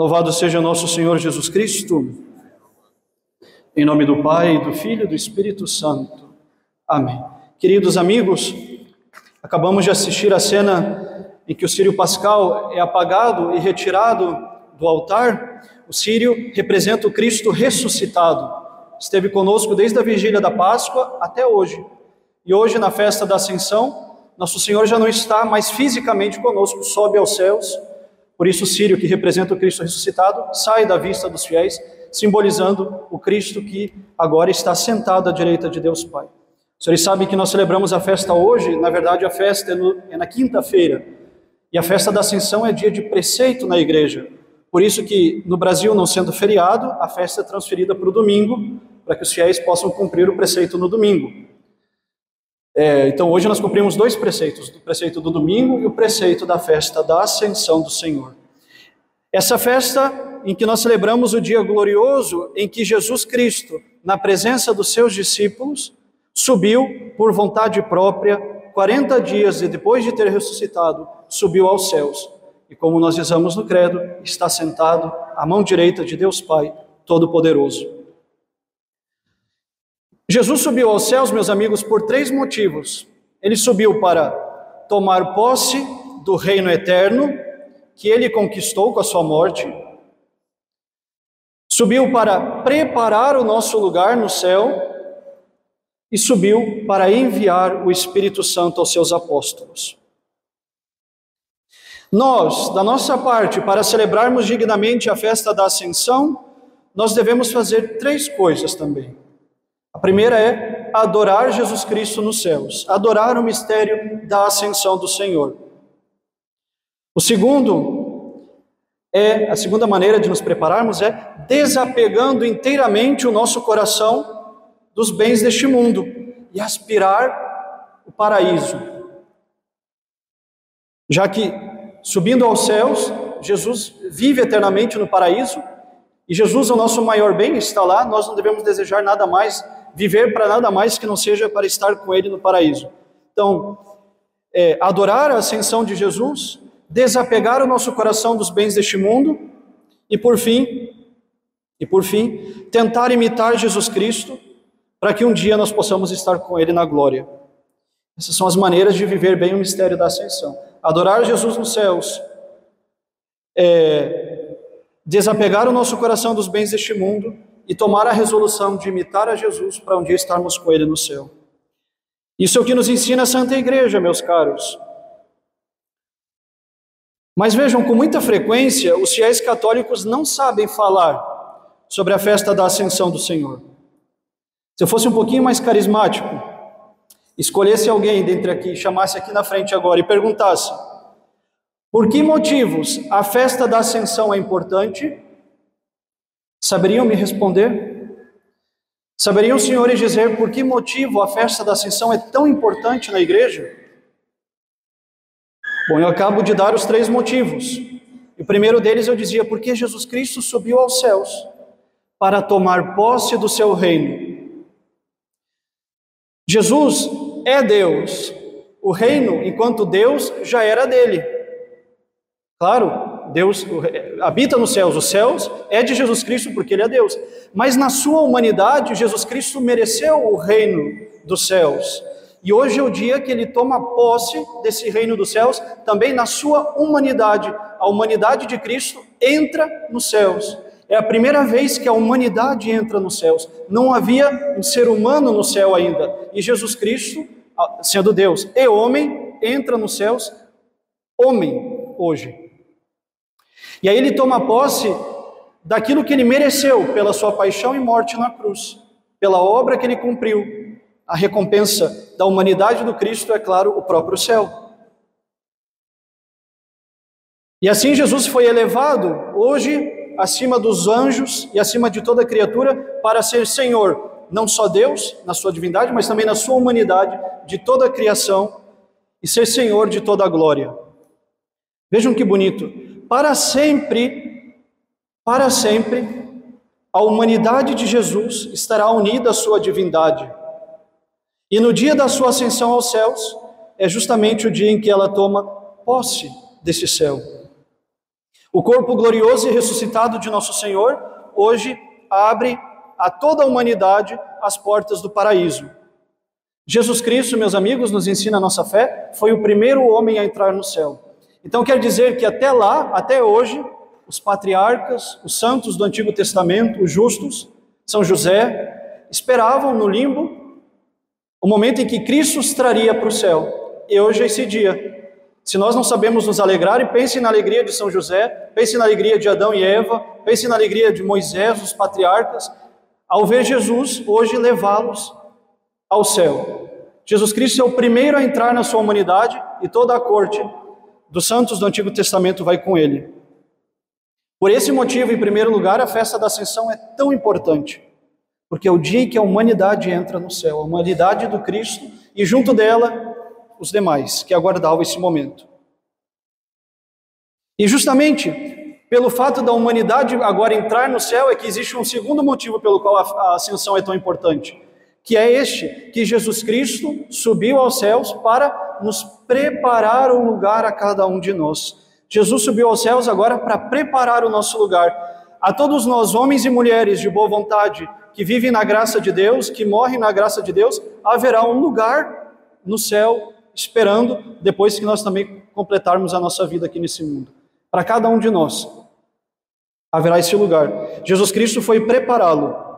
Louvado seja nosso Senhor Jesus Cristo. Em nome do Pai, do Filho e do Espírito Santo. Amém. Queridos amigos, acabamos de assistir a cena em que o Sírio Pascal é apagado e retirado do altar. O Sírio representa o Cristo ressuscitado. Esteve conosco desde a vigília da Páscoa até hoje. E hoje, na festa da Ascensão, nosso Senhor já não está mais fisicamente conosco, sobe aos céus por isso, o Sírio, que representa o Cristo ressuscitado, sai da vista dos fiéis, simbolizando o Cristo que agora está sentado à direita de Deus Pai. Os senhores sabem que nós celebramos a festa hoje, na verdade, a festa é, no, é na quinta-feira, e a festa da Ascensão é dia de preceito na igreja. Por isso que, no Brasil, não sendo feriado, a festa é transferida para o domingo, para que os fiéis possam cumprir o preceito no domingo. É, então hoje nós cumprimos dois preceitos, o preceito do domingo e o preceito da festa da ascensão do Senhor. Essa festa em que nós celebramos o dia glorioso em que Jesus Cristo, na presença dos seus discípulos, subiu por vontade própria, 40 dias depois de ter ressuscitado, subiu aos céus. E como nós dizemos no credo, está sentado à mão direita de Deus Pai Todo-Poderoso. Jesus subiu aos céus, meus amigos, por três motivos. Ele subiu para tomar posse do reino eterno que ele conquistou com a sua morte. Subiu para preparar o nosso lugar no céu e subiu para enviar o Espírito Santo aos seus apóstolos. Nós, da nossa parte, para celebrarmos dignamente a festa da Ascensão, nós devemos fazer três coisas também. A primeira é adorar Jesus Cristo nos céus, adorar o mistério da ascensão do Senhor. O segundo é a segunda maneira de nos prepararmos é desapegando inteiramente o nosso coração dos bens deste mundo e aspirar o paraíso. Já que subindo aos céus, Jesus vive eternamente no paraíso, e Jesus, o nosso maior bem, está lá, nós não devemos desejar nada mais viver para nada mais que não seja para estar com Ele no paraíso. Então, é, adorar a ascensão de Jesus, desapegar o nosso coração dos bens deste mundo e, por fim, e por fim, tentar imitar Jesus Cristo para que um dia nós possamos estar com Ele na glória. Essas são as maneiras de viver bem o mistério da ascensão. Adorar Jesus nos céus, é, desapegar o nosso coração dos bens deste mundo e tomar a resolução de imitar a Jesus para um dia estarmos com Ele no céu. Isso é o que nos ensina a Santa Igreja, meus caros. Mas vejam, com muita frequência, os fiéis católicos não sabem falar sobre a festa da Ascensão do Senhor. Se eu fosse um pouquinho mais carismático, escolhesse alguém dentre aqui, chamasse aqui na frente agora e perguntasse: por que motivos a festa da Ascensão é importante? Saberiam me responder? Saberiam os senhores dizer por que motivo a festa da Ascensão é tão importante na igreja? Bom, eu acabo de dar os três motivos. O primeiro deles eu dizia, porque Jesus Cristo subiu aos céus para tomar posse do seu reino. Jesus é Deus. O reino, enquanto Deus, já era dele. Claro, Deus habita nos céus, os céus é de Jesus Cristo porque ele é Deus. Mas na sua humanidade, Jesus Cristo mereceu o reino dos céus. E hoje é o dia que ele toma posse desse reino dos céus, também na sua humanidade. A humanidade de Cristo entra nos céus. É a primeira vez que a humanidade entra nos céus. Não havia um ser humano no céu ainda. E Jesus Cristo, sendo Deus e homem, entra nos céus, homem, hoje. E aí ele toma posse daquilo que ele mereceu pela sua paixão e morte na cruz, pela obra que ele cumpriu. A recompensa da humanidade do Cristo é, claro, o próprio céu. E assim Jesus foi elevado hoje acima dos anjos e acima de toda criatura para ser Senhor, não só Deus na sua divindade, mas também na sua humanidade, de toda a criação e ser Senhor de toda a glória. Vejam que bonito para sempre, para sempre, a humanidade de Jesus estará unida à sua divindade. E no dia da sua ascensão aos céus, é justamente o dia em que ela toma posse desse céu. O corpo glorioso e ressuscitado de nosso Senhor hoje abre a toda a humanidade as portas do paraíso. Jesus Cristo, meus amigos, nos ensina a nossa fé, foi o primeiro homem a entrar no céu. Então quer dizer que até lá, até hoje, os patriarcas, os santos do Antigo Testamento, os justos, São José, esperavam no limbo o momento em que Cristo os traria para o céu. E hoje é esse dia. Se nós não sabemos nos alegrar, e pense na alegria de São José, pense na alegria de Adão e Eva, pense na alegria de Moisés, os patriarcas, ao ver Jesus hoje levá-los ao céu. Jesus Cristo é o primeiro a entrar na sua humanidade e toda a corte dos santos do Antigo Testamento vai com ele. Por esse motivo, em primeiro lugar, a festa da Ascensão é tão importante, porque é o dia em que a humanidade entra no céu, a humanidade do Cristo e junto dela os demais que aguardavam esse momento. E justamente pelo fato da humanidade agora entrar no céu é que existe um segundo motivo pelo qual a ascensão é tão importante que é este, que Jesus Cristo subiu aos céus para nos preparar um lugar a cada um de nós. Jesus subiu aos céus agora para preparar o nosso lugar. A todos nós, homens e mulheres de boa vontade, que vivem na graça de Deus, que morrem na graça de Deus, haverá um lugar no céu esperando depois que nós também completarmos a nossa vida aqui nesse mundo. Para cada um de nós haverá esse lugar. Jesus Cristo foi prepará-lo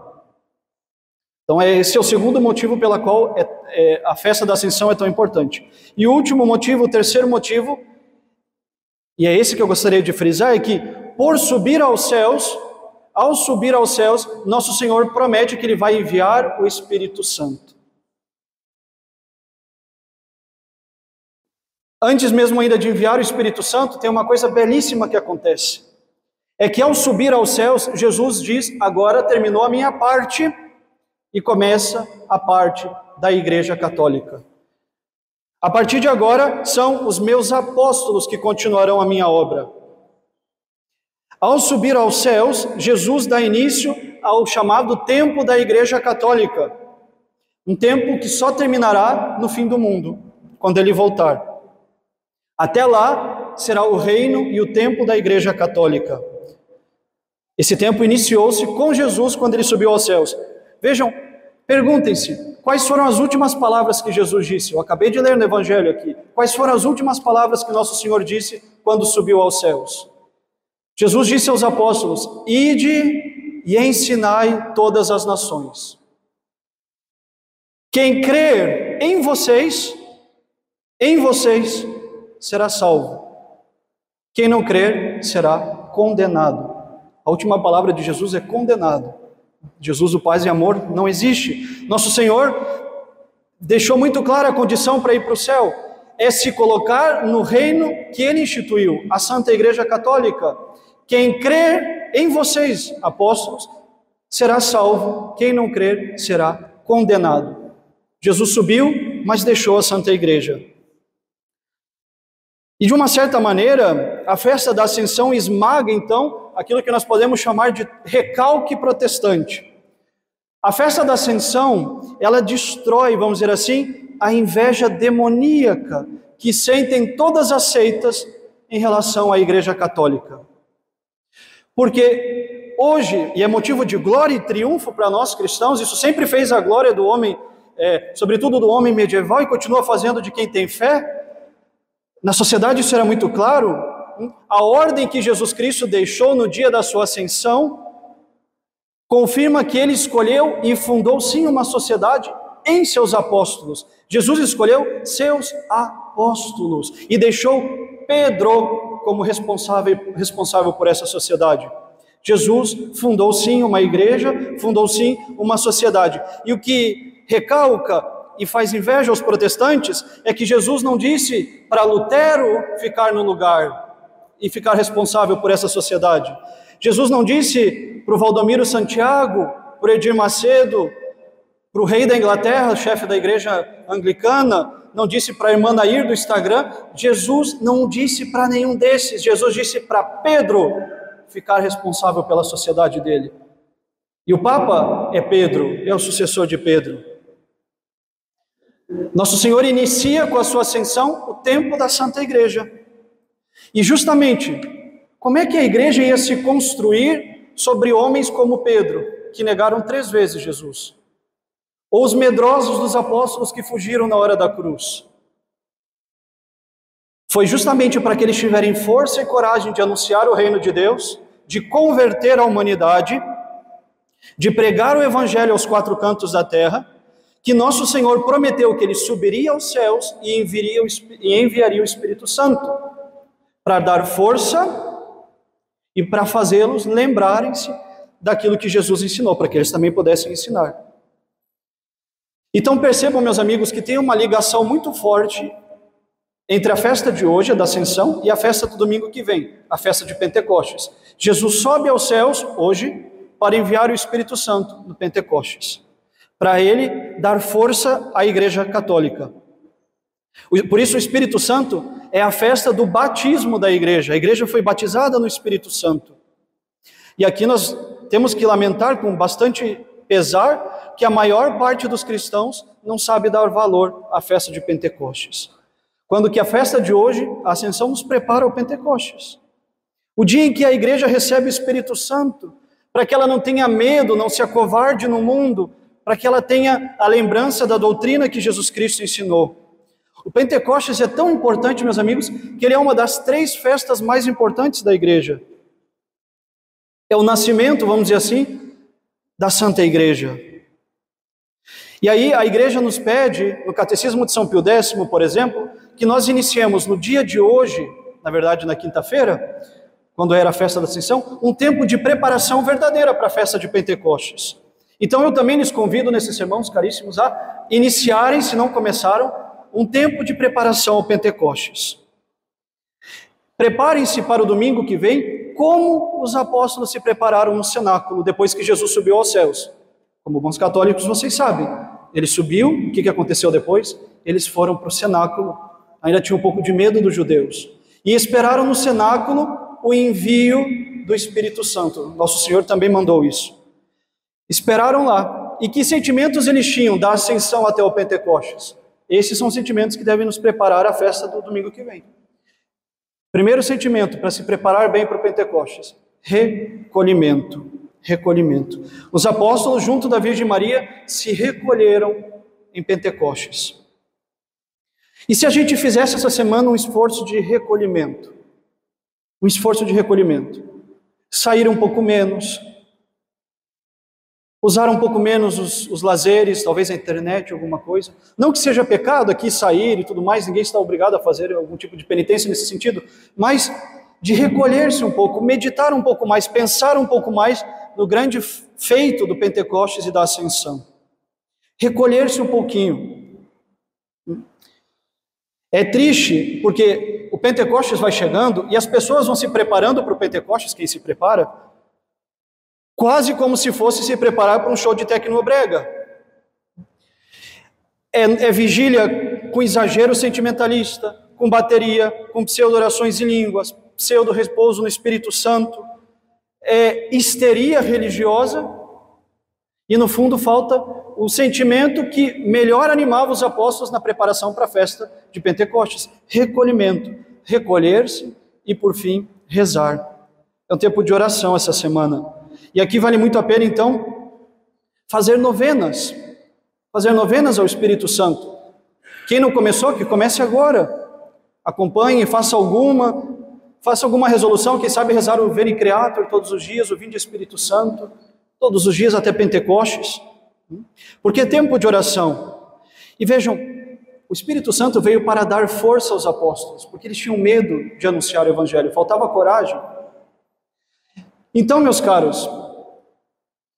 então, esse é o segundo motivo pela qual é, é, a festa da Ascensão é tão importante. E o último motivo, o terceiro motivo, e é esse que eu gostaria de frisar, é que por subir aos céus, ao subir aos céus, nosso Senhor promete que Ele vai enviar o Espírito Santo. Antes mesmo ainda de enviar o Espírito Santo, tem uma coisa belíssima que acontece. É que ao subir aos céus, Jesus diz: Agora terminou a minha parte e começa a parte da Igreja Católica. A partir de agora, são os meus apóstolos que continuarão a minha obra. Ao subir aos céus, Jesus dá início ao chamado tempo da Igreja Católica, um tempo que só terminará no fim do mundo, quando ele voltar. Até lá será o reino e o tempo da Igreja Católica. Esse tempo iniciou-se com Jesus quando ele subiu aos céus. Vejam, perguntem-se, quais foram as últimas palavras que Jesus disse? Eu acabei de ler no Evangelho aqui. Quais foram as últimas palavras que nosso Senhor disse quando subiu aos céus? Jesus disse aos apóstolos: Ide e ensinai todas as nações. Quem crer em vocês, em vocês, será salvo. Quem não crer será condenado. A última palavra de Jesus é condenado. Jesus, o paz e amor, não existe. Nosso Senhor deixou muito clara a condição para ir para o céu: é se colocar no reino que ele instituiu, a Santa Igreja Católica. Quem crer em vocês, apóstolos, será salvo, quem não crer será condenado. Jesus subiu, mas deixou a Santa Igreja. E de uma certa maneira, a festa da Ascensão esmaga então aquilo que nós podemos chamar de recalque protestante. A festa da Ascensão, ela destrói, vamos dizer assim, a inveja demoníaca que sentem todas as seitas em relação à Igreja Católica. Porque hoje, e é motivo de glória e triunfo para nós cristãos, isso sempre fez a glória do homem, é, sobretudo do homem medieval, e continua fazendo de quem tem fé. Na sociedade isso era muito claro, a ordem que Jesus Cristo deixou no dia da sua ascensão confirma que ele escolheu e fundou sim uma sociedade em seus apóstolos. Jesus escolheu seus apóstolos e deixou Pedro como responsável, responsável por essa sociedade. Jesus fundou sim uma igreja, fundou sim uma sociedade. E o que recalca e faz inveja aos protestantes é que Jesus não disse para Lutero ficar no lugar, e ficar responsável por essa sociedade. Jesus não disse para o Valdomiro Santiago, para o Edir Macedo, para o rei da Inglaterra, chefe da igreja anglicana, não disse para a irmã Nair do Instagram, Jesus não disse para nenhum desses, Jesus disse para Pedro ficar responsável pela sociedade dele. E o Papa é Pedro, é o sucessor de Pedro. Nosso Senhor inicia com a sua ascensão o tempo da Santa Igreja. E justamente Como é que a igreja ia se construir sobre homens como Pedro, que negaram três vezes Jesus? Ou os medrosos dos apóstolos que fugiram na hora da cruz? Foi justamente para que eles tiverem força e coragem de anunciar o reino de Deus, de converter a humanidade, de pregar o evangelho aos quatro cantos da terra, que nosso Senhor prometeu que ele subiria aos céus e enviaria o, Espírito Santo para dar força e para fazê-los lembrarem-se daquilo que Jesus ensinou, para que eles também pudessem ensinar. Então percebam, meus amigos, que tem uma ligação muito forte entre a festa de hoje, a da Ascensão, e a festa do domingo que vem, a festa de Pentecostes. Jesus sobe aos céus hoje para enviar o Espírito Santo no Pentecostes, para ele dar força à Igreja Católica. Por isso, o Espírito Santo é a festa do batismo da igreja. A igreja foi batizada no Espírito Santo. E aqui nós temos que lamentar com bastante pesar que a maior parte dos cristãos não sabe dar valor à festa de Pentecostes. Quando que a festa de hoje, a ascensão, nos prepara ao Pentecostes. O dia em que a igreja recebe o Espírito Santo, para que ela não tenha medo, não se acovarde no mundo, para que ela tenha a lembrança da doutrina que Jesus Cristo ensinou. O Pentecostes é tão importante, meus amigos, que ele é uma das três festas mais importantes da igreja. É o nascimento, vamos dizer assim, da Santa Igreja. E aí a igreja nos pede, no Catecismo de São Pio X, por exemplo, que nós iniciemos no dia de hoje, na verdade na quinta-feira, quando era a festa da Ascensão, um tempo de preparação verdadeira para a festa de Pentecostes. Então eu também lhes convido nesses irmãos caríssimos a iniciarem, se não começaram, um tempo de preparação ao Pentecostes. Preparem-se para o domingo que vem, como os apóstolos se prepararam no cenáculo depois que Jesus subiu aos céus. Como bons católicos, vocês sabem. Ele subiu, o que aconteceu depois? Eles foram para o cenáculo, ainda tinham um pouco de medo dos judeus, e esperaram no cenáculo o envio do Espírito Santo. Nosso Senhor também mandou isso. Esperaram lá. E que sentimentos eles tinham da ascensão até o Pentecostes? Esses são os sentimentos que devem nos preparar à festa do domingo que vem. Primeiro sentimento para se preparar bem para o Pentecostes: recolhimento. Recolhimento. Os apóstolos, junto da Virgem Maria, se recolheram em Pentecostes. E se a gente fizesse essa semana um esforço de recolhimento? Um esforço de recolhimento. Sair um pouco menos, usar um pouco menos os, os lazeres, talvez a internet, alguma coisa. Não que seja pecado aqui sair e tudo mais, ninguém está obrigado a fazer algum tipo de penitência nesse sentido, mas de recolher-se um pouco, meditar um pouco mais, pensar um pouco mais no grande feito do Pentecostes e da Ascensão. Recolher-se um pouquinho. É triste porque o Pentecostes vai chegando e as pessoas vão se preparando para o Pentecostes, quem se prepara, quase como se fosse se preparar para um show de tecnobrega. É, é vigília com exagero sentimentalista, com bateria, com pseudo-orações em línguas, pseudo-repouso no Espírito Santo, é histeria religiosa, e no fundo falta o sentimento que melhor animava os apóstolos na preparação para a festa de Pentecostes: recolhimento, recolher-se e, por fim, rezar. É um tempo de oração essa semana. E aqui vale muito a pena, então, fazer novenas. Fazer novenas ao Espírito Santo. Quem não começou, que comece agora. Acompanhe, faça alguma, faça alguma resolução, quem sabe rezar o Veni Creator todos os dias, o Vinde Espírito Santo, todos os dias até Pentecostes. Porque é tempo de oração. E vejam, o Espírito Santo veio para dar força aos apóstolos, porque eles tinham medo de anunciar o Evangelho, faltava coragem. Então, meus caros,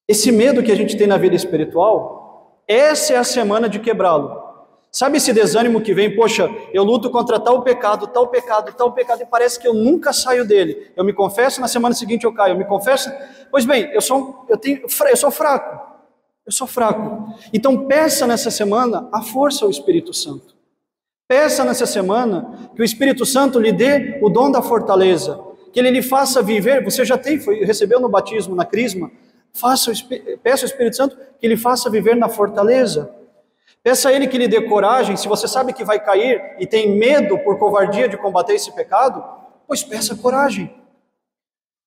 esse medo que a gente tem na vida espiritual, essa é a semana de quebrá-lo. Sabe esse desânimo que vem, poxa, eu luto contra tal pecado, tal pecado, tal pecado, e parece que eu nunca saio dele. Eu me confesso, na semana seguinte eu caio, eu me confesso. Pois bem, eu sou, eu tenho, eu sou fraco. Eu sou fraco. Então peça nessa semana a força ao Espírito Santo. Peça nessa semana que o Espírito Santo lhe dê o dom da fortaleza, que ele lhe faça viver. Você já tem, foi, recebeu no batismo, na crisma, Faça peça ao Espírito Santo que ele faça viver na fortaleza. Peça a ele que lhe dê coragem, se você sabe que vai cair e tem medo por covardia de combater esse pecado, pois peça coragem.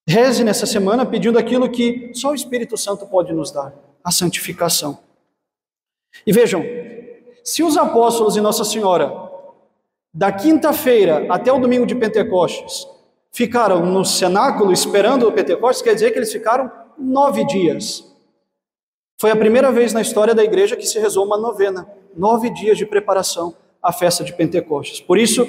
Reze nessa semana pedindo aquilo que só o Espírito Santo pode nos dar, a santificação. E vejam, se os apóstolos e Nossa Senhora, da quinta-feira até o domingo de Pentecostes, ficaram no cenáculo esperando o Pentecostes, quer dizer que eles ficaram nove dias. Foi a primeira vez na história da igreja que se rezou uma novena, nove dias de preparação à festa de Pentecostes. Por isso,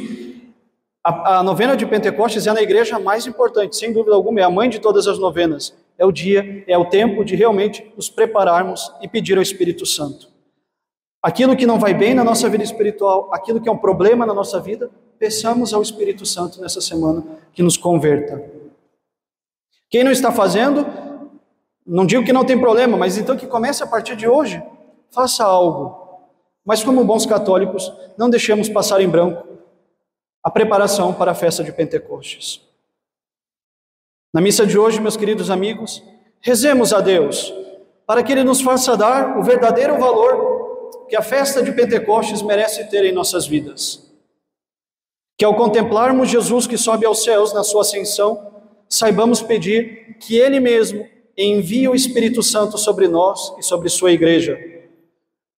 a, a, novena de Pentecostes é na igreja mais importante, sem dúvida alguma, é a mãe de todas as novenas. É o dia, é o tempo de realmente nos prepararmos e pedir ao Espírito Santo. Aquilo que não vai bem na nossa vida espiritual, aquilo que é um problema na nossa vida, peçamos ao Espírito Santo nessa semana que nos converta. Quem não está fazendo, não digo que não tem problema, mas então que comece a partir de hoje, faça algo. Mas como bons católicos, não deixemos passar em branco a preparação para a festa de Pentecostes. Na missa de hoje, meus queridos amigos, rezemos a Deus para que Ele nos faça dar o verdadeiro valor que a festa de Pentecostes merece ter em nossas vidas. Que ao contemplarmos Jesus que sobe aos céus na sua ascensão, saibamos pedir que Ele mesmo envie o Espírito Santo sobre nós e sobre Sua igreja.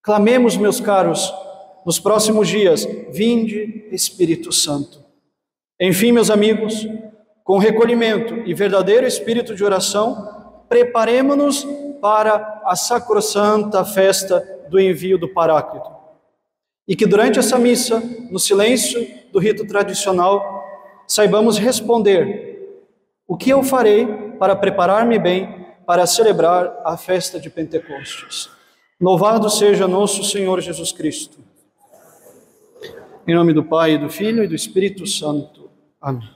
Clamemos, meus caros, nos próximos dias, vinde Espírito Santo. Enfim, meus amigos, com recolhimento e verdadeiro espírito de oração, preparemos-nos para a sacrossanta festa do envio do Paráclito. E que durante essa missa, no silêncio do rito tradicional, saibamos responder: o que eu farei para preparar-me bem para celebrar a festa de Pentecostes? Louvado seja nosso Senhor Jesus Cristo. Em nome do Pai, do Filho e do Espírito Santo. Amém.